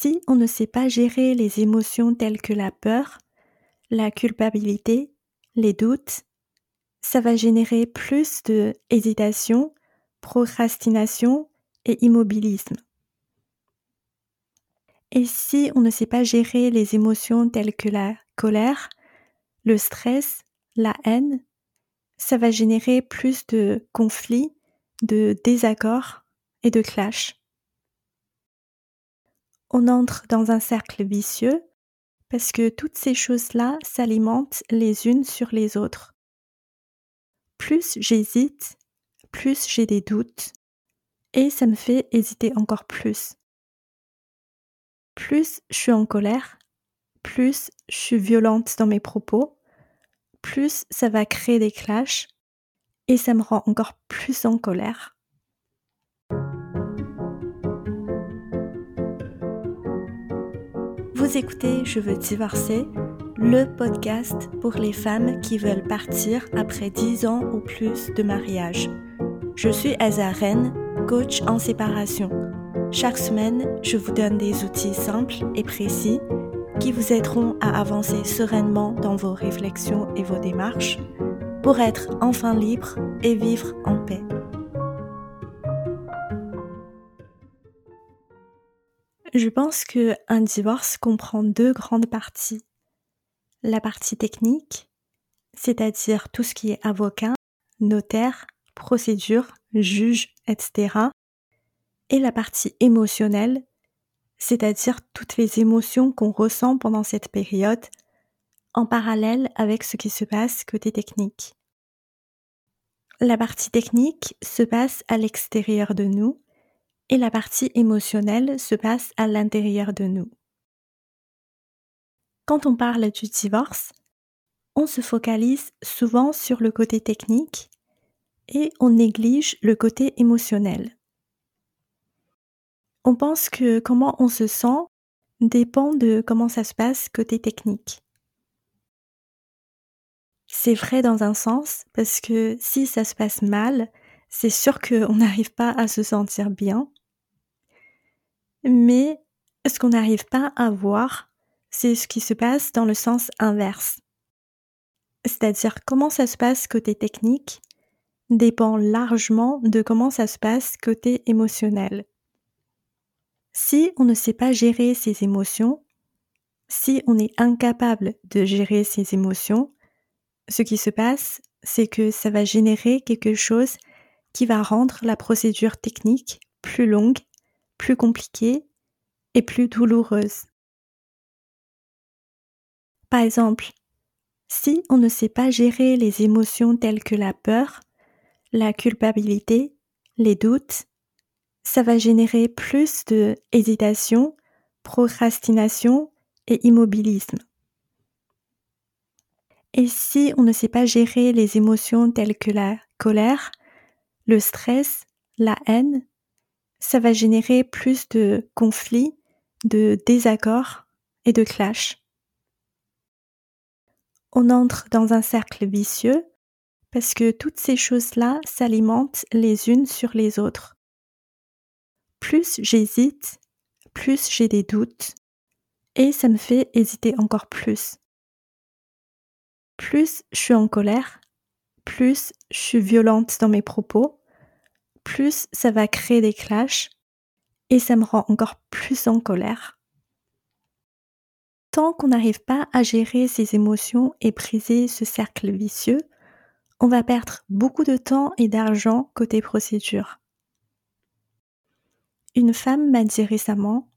Si on ne sait pas gérer les émotions telles que la peur, la culpabilité, les doutes, ça va générer plus de hésitation, procrastination et immobilisme. Et si on ne sait pas gérer les émotions telles que la colère, le stress, la haine, ça va générer plus de conflits, de désaccords et de clashs. On entre dans un cercle vicieux parce que toutes ces choses-là s'alimentent les unes sur les autres. Plus j'hésite, plus j'ai des doutes, et ça me fait hésiter encore plus. Plus je suis en colère, plus je suis violente dans mes propos, plus ça va créer des clashs, et ça me rend encore plus en colère. Vous écoutez Je veux divorcer, le podcast pour les femmes qui veulent partir après 10 ans ou plus de mariage. Je suis Azaren, coach en séparation. Chaque semaine, je vous donne des outils simples et précis qui vous aideront à avancer sereinement dans vos réflexions et vos démarches pour être enfin libre et vivre en paix. Je pense que un divorce comprend deux grandes parties. La partie technique, c'est-à-dire tout ce qui est avocat, notaire, procédure, juge, etc. Et la partie émotionnelle, c'est-à-dire toutes les émotions qu'on ressent pendant cette période, en parallèle avec ce qui se passe côté technique. La partie technique se passe à l'extérieur de nous, et la partie émotionnelle se passe à l'intérieur de nous. Quand on parle du divorce, on se focalise souvent sur le côté technique et on néglige le côté émotionnel. On pense que comment on se sent dépend de comment ça se passe côté technique. C'est vrai dans un sens parce que si ça se passe mal, c'est sûr qu'on n'arrive pas à se sentir bien mais ce qu'on n'arrive pas à voir, c'est ce qui se passe dans le sens inverse. C'est-à-dire comment ça se passe côté technique dépend largement de comment ça se passe côté émotionnel. Si on ne sait pas gérer ses émotions, si on est incapable de gérer ses émotions, ce qui se passe, c'est que ça va générer quelque chose qui va rendre la procédure technique plus longue plus compliquée et plus douloureuse. Par exemple, si on ne sait pas gérer les émotions telles que la peur, la culpabilité, les doutes, ça va générer plus de hésitation, procrastination et immobilisme. Et si on ne sait pas gérer les émotions telles que la colère, le stress, la haine, ça va générer plus de conflits, de désaccords et de clashs. On entre dans un cercle vicieux parce que toutes ces choses-là s'alimentent les unes sur les autres. Plus j'hésite, plus j'ai des doutes et ça me fait hésiter encore plus. Plus je suis en colère, plus je suis violente dans mes propos plus ça va créer des clashs et ça me rend encore plus en colère. Tant qu'on n'arrive pas à gérer ses émotions et briser ce cercle vicieux, on va perdre beaucoup de temps et d'argent côté procédure. Une femme m'a dit récemment,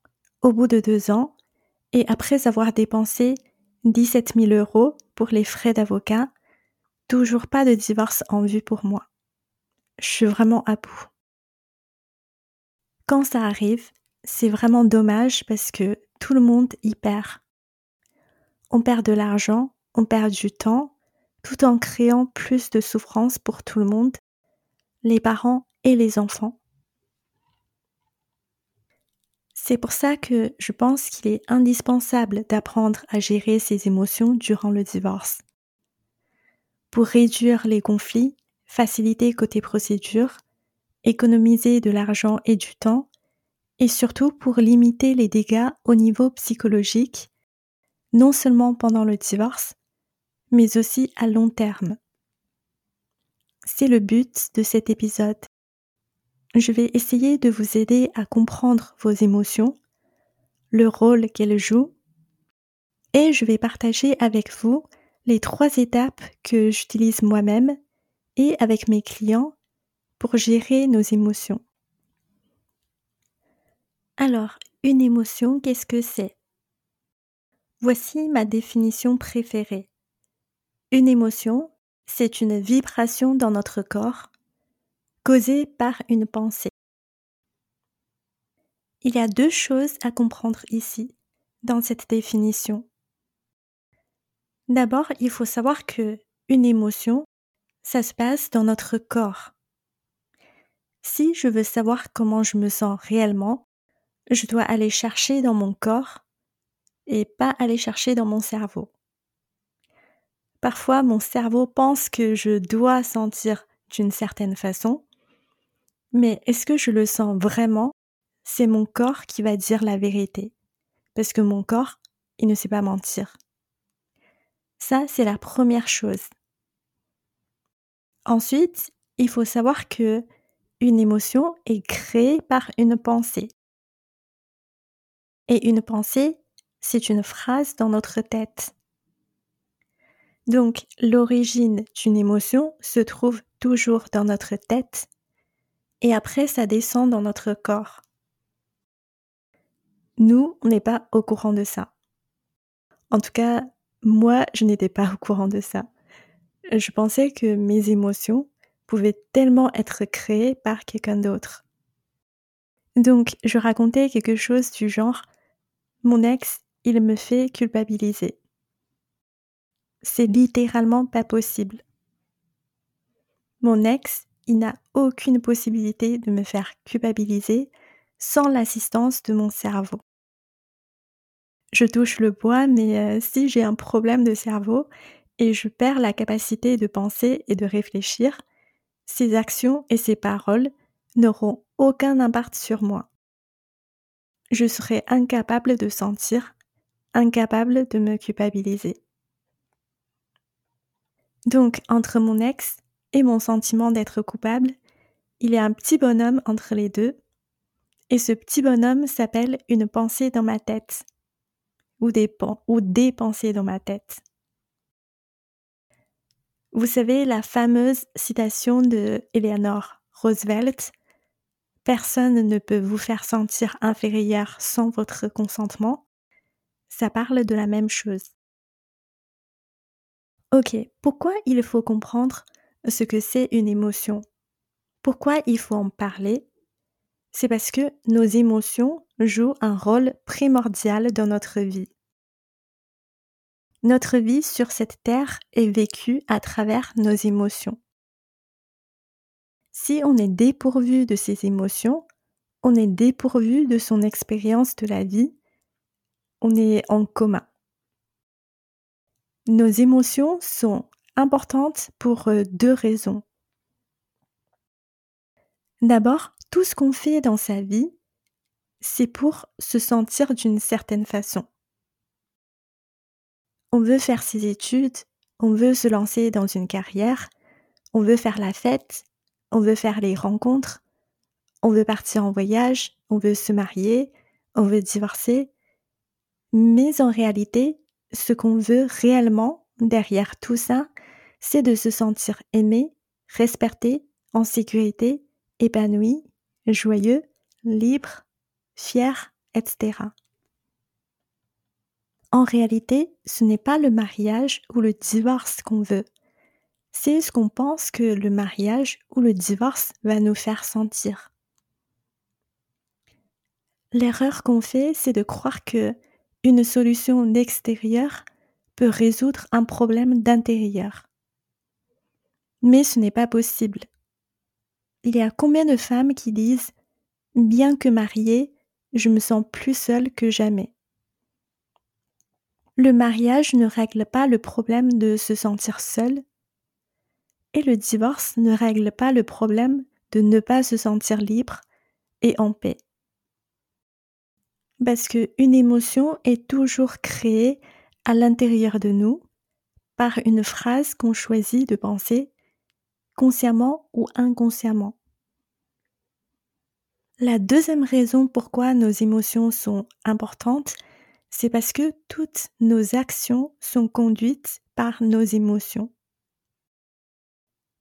au bout de deux ans, et après avoir dépensé 17 000 euros pour les frais d'avocat, toujours pas de divorce en vue pour moi je suis vraiment à bout. Quand ça arrive, c'est vraiment dommage parce que tout le monde y perd. On perd de l'argent, on perd du temps, tout en créant plus de souffrance pour tout le monde, les parents et les enfants. C'est pour ça que je pense qu'il est indispensable d'apprendre à gérer ses émotions durant le divorce. Pour réduire les conflits, faciliter côté procédure, économiser de l'argent et du temps, et surtout pour limiter les dégâts au niveau psychologique, non seulement pendant le divorce, mais aussi à long terme. C'est le but de cet épisode. Je vais essayer de vous aider à comprendre vos émotions, le rôle qu'elles jouent, et je vais partager avec vous les trois étapes que j'utilise moi-même et avec mes clients pour gérer nos émotions. Alors, une émotion, qu'est-ce que c'est? Voici ma définition préférée. Une émotion, c'est une vibration dans notre corps causée par une pensée. Il y a deux choses à comprendre ici, dans cette définition. D'abord, il faut savoir que une émotion, ça se passe dans notre corps. Si je veux savoir comment je me sens réellement, je dois aller chercher dans mon corps et pas aller chercher dans mon cerveau. Parfois, mon cerveau pense que je dois sentir d'une certaine façon, mais est-ce que je le sens vraiment? C'est mon corps qui va dire la vérité, parce que mon corps, il ne sait pas mentir. Ça, c'est la première chose. Ensuite, il faut savoir que une émotion est créée par une pensée. Et une pensée, c'est une phrase dans notre tête. Donc, l'origine d'une émotion se trouve toujours dans notre tête et après ça descend dans notre corps. Nous, on n'est pas au courant de ça. En tout cas, moi, je n'étais pas au courant de ça. Je pensais que mes émotions pouvaient tellement être créées par quelqu'un d'autre. Donc, je racontais quelque chose du genre Mon ex, il me fait culpabiliser. C'est littéralement pas possible. Mon ex, il n'a aucune possibilité de me faire culpabiliser sans l'assistance de mon cerveau je touche le bois, mais euh, si j'ai un problème de cerveau et je perds la capacité de penser et de réfléchir, ces actions et ces paroles n'auront aucun impact sur moi. Je serai incapable de sentir, incapable de me culpabiliser. Donc, entre mon ex et mon sentiment d'être coupable, il y a un petit bonhomme entre les deux, et ce petit bonhomme s'appelle une pensée dans ma tête ou des, ou des pensées dans ma tête. Vous savez la fameuse citation de Eleanor Roosevelt Personne ne peut vous faire sentir inférieur sans votre consentement. Ça parle de la même chose. Ok, pourquoi il faut comprendre ce que c'est une émotion? Pourquoi il faut en parler? C'est parce que nos émotions joue un rôle primordial dans notre vie. Notre vie sur cette terre est vécue à travers nos émotions. Si on est dépourvu de ces émotions, on est dépourvu de son expérience de la vie, on est en coma. Nos émotions sont importantes pour euh, deux raisons. D'abord, tout ce qu'on fait dans sa vie c'est pour se sentir d'une certaine façon. On veut faire ses études, on veut se lancer dans une carrière, on veut faire la fête, on veut faire les rencontres, on veut partir en voyage, on veut se marier, on veut divorcer. Mais en réalité, ce qu'on veut réellement derrière tout ça, c'est de se sentir aimé, respecté, en sécurité, épanoui, joyeux, libre, fier, etc. En réalité, ce n'est pas le mariage ou le divorce qu'on veut. C'est ce qu'on pense que le mariage ou le divorce va nous faire sentir. L'erreur qu'on fait, c'est de croire que une solution d'extérieur peut résoudre un problème d'intérieur. Mais ce n'est pas possible. Il y a combien de femmes qui disent Bien que mariée, je me sens plus seule que jamais. Le mariage ne règle pas le problème de se sentir seule et le divorce ne règle pas le problème de ne pas se sentir libre et en paix. Parce qu'une émotion est toujours créée à l'intérieur de nous par une phrase qu'on choisit de penser consciemment ou inconsciemment. La deuxième raison pourquoi nos émotions sont importantes, c'est parce que toutes nos actions sont conduites par nos émotions.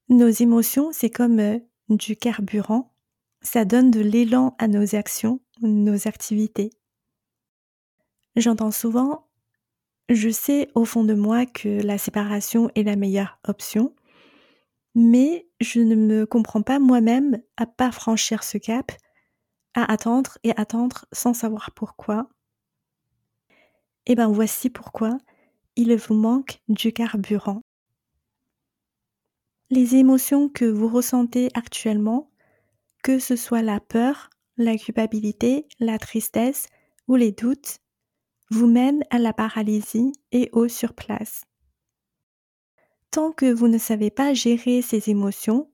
Nos émotions, c'est comme euh, du carburant, ça donne de l'élan à nos actions, nos activités. J'entends souvent je sais au fond de moi que la séparation est la meilleure option, mais je ne me comprends pas moi-même à pas franchir ce cap, à attendre et attendre sans savoir pourquoi. Eh bien voici pourquoi il vous manque du carburant. Les émotions que vous ressentez actuellement, que ce soit la peur, la culpabilité, la tristesse ou les doutes, vous mènent à la paralysie et au surplace. Tant que vous ne savez pas gérer ces émotions,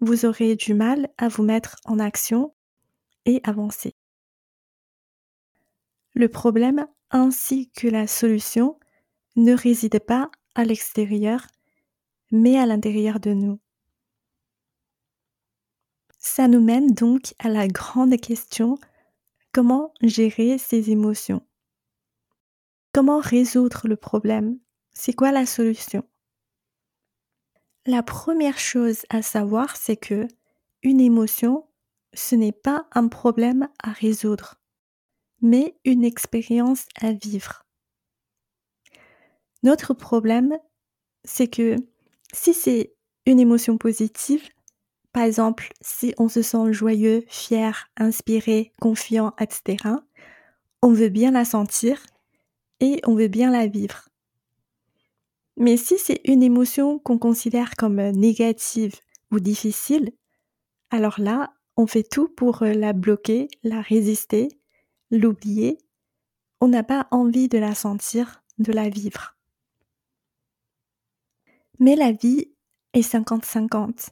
vous aurez du mal à vous mettre en action et avancer. Le problème ainsi que la solution ne résident pas à l'extérieur, mais à l'intérieur de nous. Ça nous mène donc à la grande question comment gérer ces émotions? Comment résoudre le problème? C'est quoi la solution? La première chose à savoir, c'est que une émotion, ce n'est pas un problème à résoudre, mais une expérience à vivre. Notre problème, c'est que si c'est une émotion positive, par exemple, si on se sent joyeux, fier, inspiré, confiant, etc., on veut bien la sentir et on veut bien la vivre. Mais si c'est une émotion qu'on considère comme négative ou difficile, alors là, on fait tout pour la bloquer, la résister, l'oublier. On n'a pas envie de la sentir, de la vivre. Mais la vie est 50-50.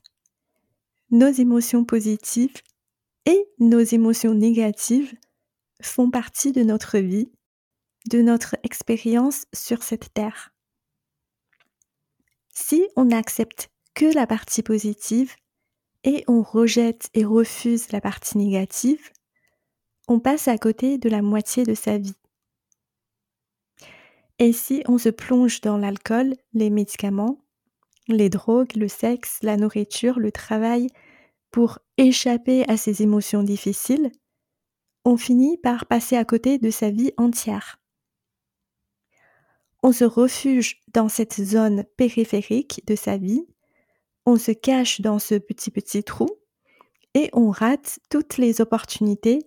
Nos émotions positives et nos émotions négatives font partie de notre vie, de notre expérience sur cette terre. Si on n'accepte que la partie positive et on rejette et refuse la partie négative, on passe à côté de la moitié de sa vie. Et si on se plonge dans l'alcool, les médicaments, les drogues, le sexe, la nourriture, le travail, pour échapper à ces émotions difficiles, on finit par passer à côté de sa vie entière on se refuge dans cette zone périphérique de sa vie, on se cache dans ce petit petit trou et on rate toutes les opportunités,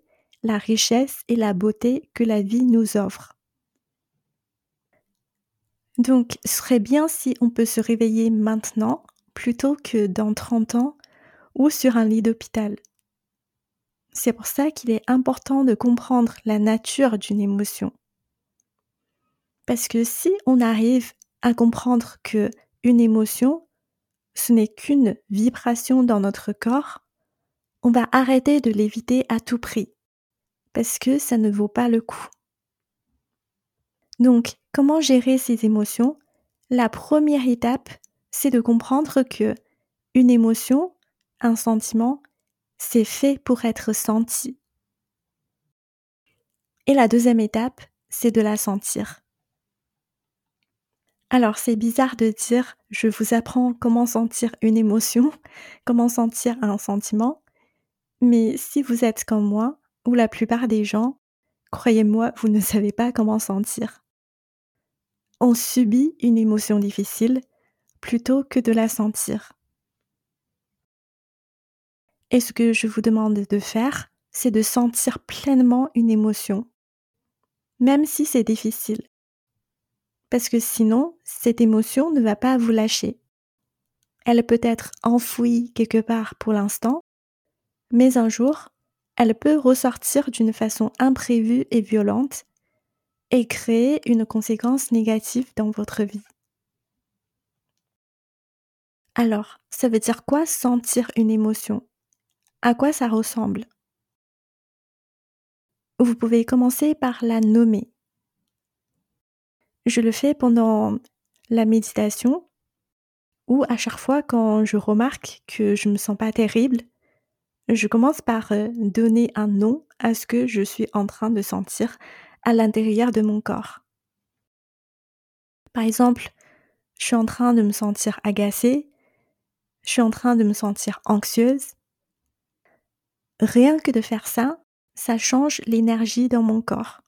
la richesse et la beauté que la vie nous offre. Donc, ce serait bien si on peut se réveiller maintenant plutôt que dans 30 ans ou sur un lit d'hôpital. C'est pour ça qu'il est important de comprendre la nature d'une émotion. Parce que si on arrive à comprendre que une émotion, ce n'est qu'une vibration dans notre corps, on va arrêter de l'éviter à tout prix, parce que ça ne vaut pas le coup. Donc, comment gérer ces émotions? La première étape, c'est de comprendre que une émotion, un sentiment, c'est fait pour être senti. Et la deuxième étape, c'est de la sentir. Alors c'est bizarre de dire je vous apprends comment sentir une émotion, comment sentir un sentiment, mais si vous êtes comme moi, ou la plupart des gens, croyez-moi, vous ne savez pas comment sentir. On subit une émotion difficile plutôt que de la sentir. Et ce que je vous demande de faire, c'est de sentir pleinement une émotion, même si c'est difficile parce que sinon, cette émotion ne va pas vous lâcher. Elle peut être enfouie quelque part pour l'instant, mais un jour, elle peut ressortir d'une façon imprévue et violente et créer une conséquence négative dans votre vie. Alors, ça veut dire quoi sentir une émotion? À quoi ça ressemble? Vous pouvez commencer par la nommer. Je le fais pendant la méditation ou à chaque fois quand je remarque que je me sens pas terrible, je commence par euh, donner un nom à ce que je suis en train de sentir à l'intérieur de mon corps. Par exemple, je suis en train de me sentir agacée, je suis en train de me sentir anxieuse. Rien que de faire ça, ça change l'énergie dans mon corps.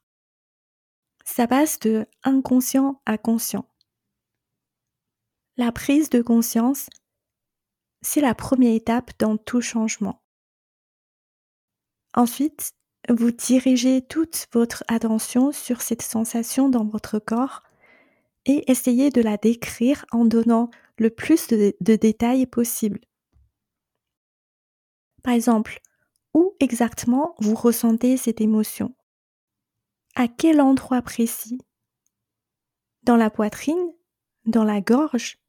Ça passe de inconscient à conscient. La prise de conscience, c'est la première étape dans tout changement. Ensuite, vous dirigez toute votre attention sur cette sensation dans votre corps et essayez de la décrire en donnant le plus de, détails possible. Par exemple, où exactement vous ressentez cette émotion? À quel endroit précis? Dans la poitrine? Dans la gorge?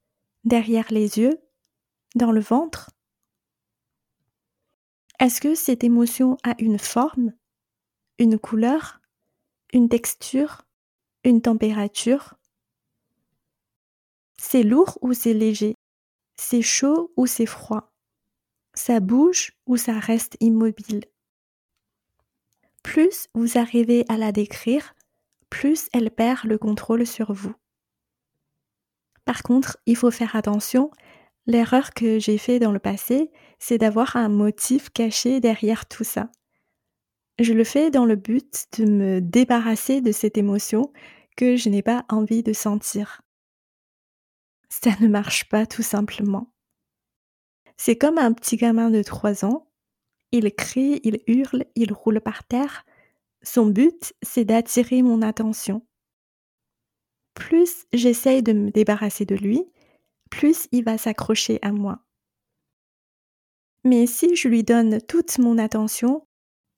Derrière les yeux? Dans le ventre? Est-ce que cette émotion a une forme Une couleur Une texture Une température? C'est lourd ou c'est léger? C'est chaud ou c'est froid? Ça bouge ou ça reste immobile? Plus vous arrivez à la décrire, plus elle perd le contrôle sur vous. Par contre, il faut faire attention, l'erreur que j'ai fait dans le passé, c'est d'avoir un motif caché derrière tout ça. Je le fais dans le but de me débarrasser de cette émotion que je n'ai pas envie de sentir ça ne marche pas tout simplement. C'est comme un petit gamin de 3 ans. Il crie, il hurle, il roule par terre. Son but, c'est d'attirer mon attention. Plus j'essaye de me débarrasser de lui, plus il va s'accrocher à moi. Mais si je lui donne toute mon attention,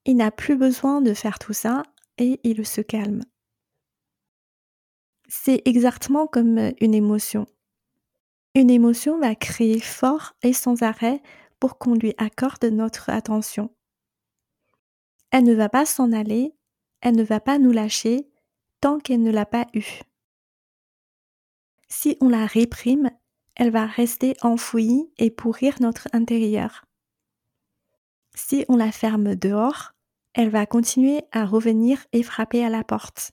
il n'a plus besoin de faire tout ça et il se calme. C'est exactement comme une émotion. Une émotion va crier fort et sans arrêt pour qu'on lui accorde notre attention. Elle ne va pas s'en aller, elle ne va pas nous lâcher tant qu'elle ne l'a pas eue. Si on la réprime, elle va rester enfouie et pourrir notre intérieur. Si on la ferme dehors, elle va continuer à revenir et frapper à la porte.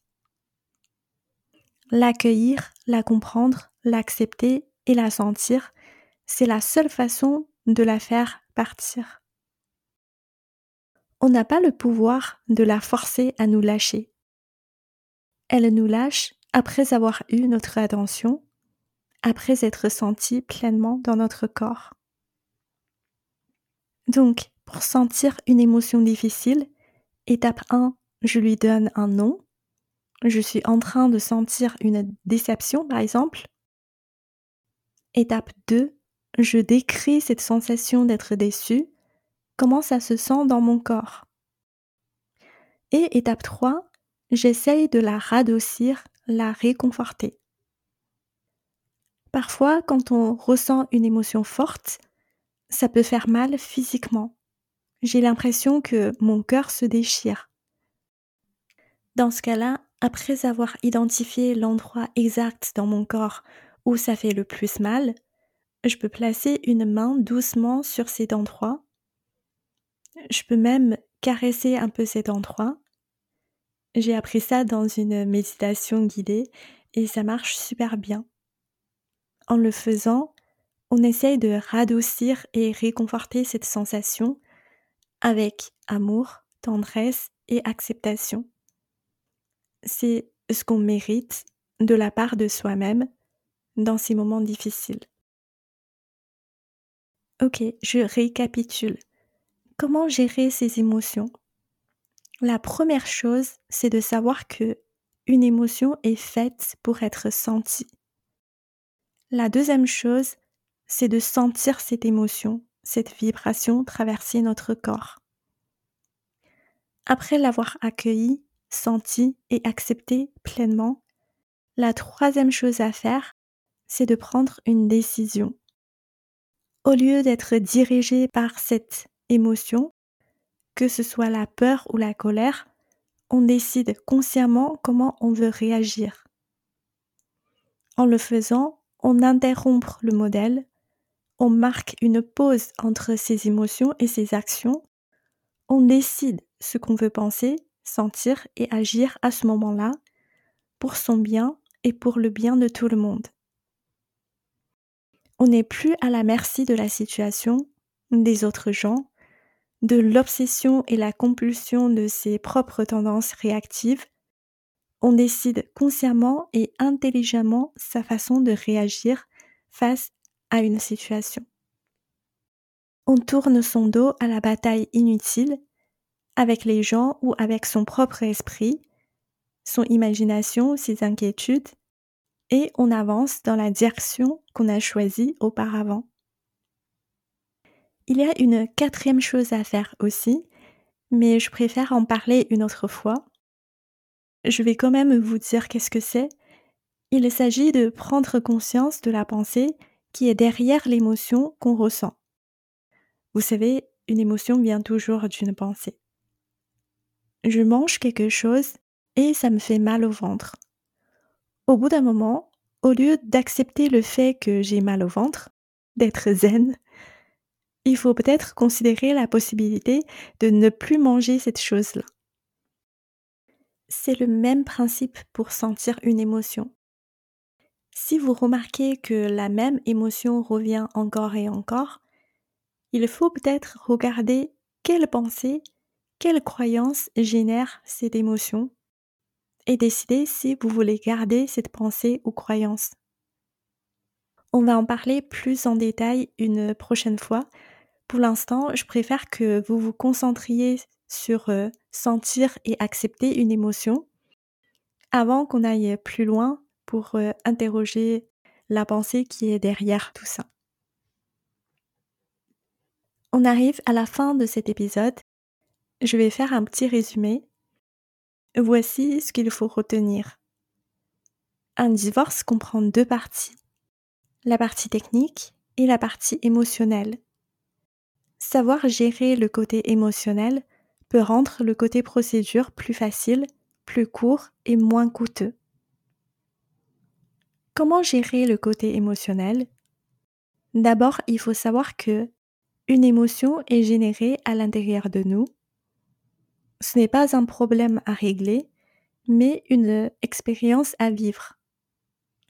L'accueillir, la comprendre, l'accepter et la sentir, c'est la seule façon de la faire partir. On n'a pas le pouvoir de la forcer à nous lâcher. Elle nous lâche après avoir eu notre attention, après être sentie pleinement dans notre corps. Donc, pour sentir une émotion difficile, étape 1, je lui donne un nom. Je suis en train de sentir une déception, par exemple. Étape 2, je décris cette sensation d'être déçu, comment ça se sent dans mon corps? Et étape 3, j'essaye de la radoucir, la réconforter. Parfois, quand on ressent une émotion forte, ça peut faire mal physiquement. J'ai l'impression que mon cœur se déchire. Dans ce cas-là, après avoir identifié l'endroit exact dans mon corps où ça fait le plus mal, je peux placer une main doucement sur cet endroit. Je peux même caresser un peu cet endroit. J'ai appris ça dans une méditation guidée et ça marche super bien. En le faisant, on essaye de radoucir et réconforter cette sensation avec amour, tendresse et acceptation. C'est ce qu'on mérite de la part de soi-même dans ces moments difficiles. Ok, je récapitule. Comment gérer ces émotions? La première chose, c'est de savoir que une émotion est faite pour être sentie. La deuxième chose, c'est de sentir cette émotion, cette vibration traverser notre corps. Après l'avoir accueillie, sentie et acceptée pleinement, la troisième chose à faire, c'est de prendre une décision. Au lieu d'être dirigé par cette émotion, que ce soit la peur ou la colère, on décide consciemment comment on veut réagir. En le faisant, on interrompt le modèle, on marque une pause entre ses émotions et ses actions, on décide ce qu'on veut penser, sentir et agir à ce moment-là, pour son bien et pour le bien de tout le monde. On n'est plus à la merci de la situation, des autres gens, de l'obsession et la compulsion de ses propres tendances réactives, on décide consciemment et intelligemment sa façon de réagir face à une situation. On tourne son dos à la bataille inutile avec les gens ou avec son propre esprit, son imagination, ses inquiétudes, et on avance dans la direction qu'on a choisie auparavant. Il y a une quatrième chose à faire aussi, mais je préfère en parler une autre fois. Je vais quand même vous dire qu'est-ce que c'est. Il s'agit de prendre conscience de la pensée qui est derrière l'émotion qu'on ressent. Vous savez, une émotion vient toujours d'une pensée. Je mange quelque chose et ça me fait mal au ventre. Au bout d'un moment, au lieu d'accepter le fait que j'ai mal au ventre, d'être zen, il faut peut-être considérer la possibilité de ne plus manger cette chose-là. C'est le même principe pour sentir une émotion. Si vous remarquez que la même émotion revient encore et encore, il faut peut-être regarder quelle pensée, quelle croyance génère cette émotion et décider si vous voulez garder cette pensée ou croyance. On va en parler plus en détail une prochaine fois pour l'instant, je préfère que vous vous concentriez sur sentir et accepter une émotion avant qu'on aille plus loin pour interroger la pensée qui est derrière tout ça. On arrive à la fin de cet épisode. Je vais faire un petit résumé. Voici ce qu'il faut retenir. Un divorce comprend deux parties. La partie technique et la partie émotionnelle. Savoir gérer le côté émotionnel peut rendre le côté procédure plus facile, plus court et moins coûteux. Comment gérer le côté émotionnel? D'abord, il faut savoir que une émotion est générée à l'intérieur de nous. Ce n'est pas un problème à régler, mais une expérience à vivre.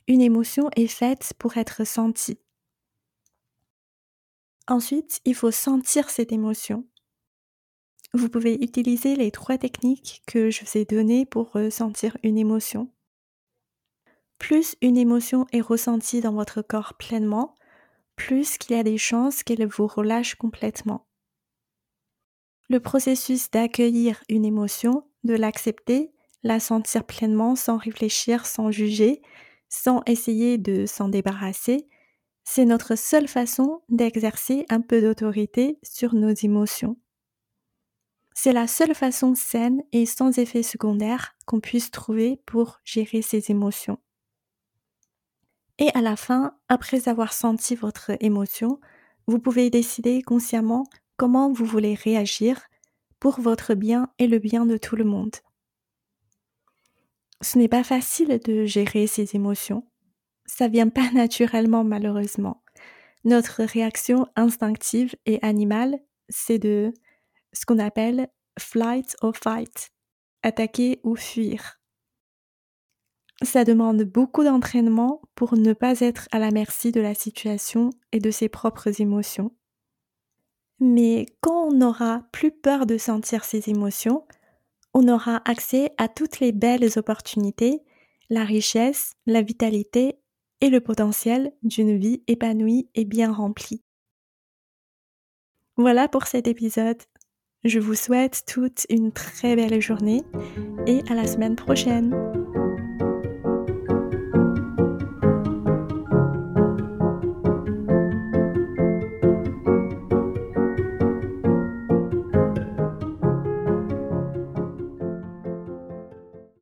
Une émotion est faite pour être sentie. Ensuite, il faut sentir cette émotion. Vous pouvez utiliser les trois techniques que je vous ai données pour ressentir une émotion. Plus une émotion est ressentie dans votre corps pleinement, plus qu'il y a des chances qu'elle vous relâche complètement. Le processus d'accueillir une émotion, de l'accepter, la sentir pleinement sans réfléchir, sans juger, sans essayer de s'en débarrasser, c'est notre seule façon d'exercer un peu d'autorité sur nos émotions. C'est la seule façon saine et sans effet secondaire qu'on puisse trouver pour gérer ses émotions. Et à la fin, après avoir senti votre émotion, vous pouvez décider consciemment comment vous voulez réagir pour votre bien et le bien de tout le monde. Ce n'est pas facile de gérer ses émotions ça vient pas naturellement malheureusement. Notre réaction instinctive et animale, c'est de ce qu'on appelle flight or fight, attaquer ou fuir. Ça demande beaucoup d'entraînement pour ne pas être à la merci de la situation et de ses propres émotions. Mais quand on n'aura plus peur de sentir ses émotions, on aura accès à toutes les belles opportunités, la richesse, la vitalité et le potentiel d'une vie épanouie et bien remplie. Voilà pour cet épisode. Je vous souhaite toute une très belle journée et à la semaine prochaine.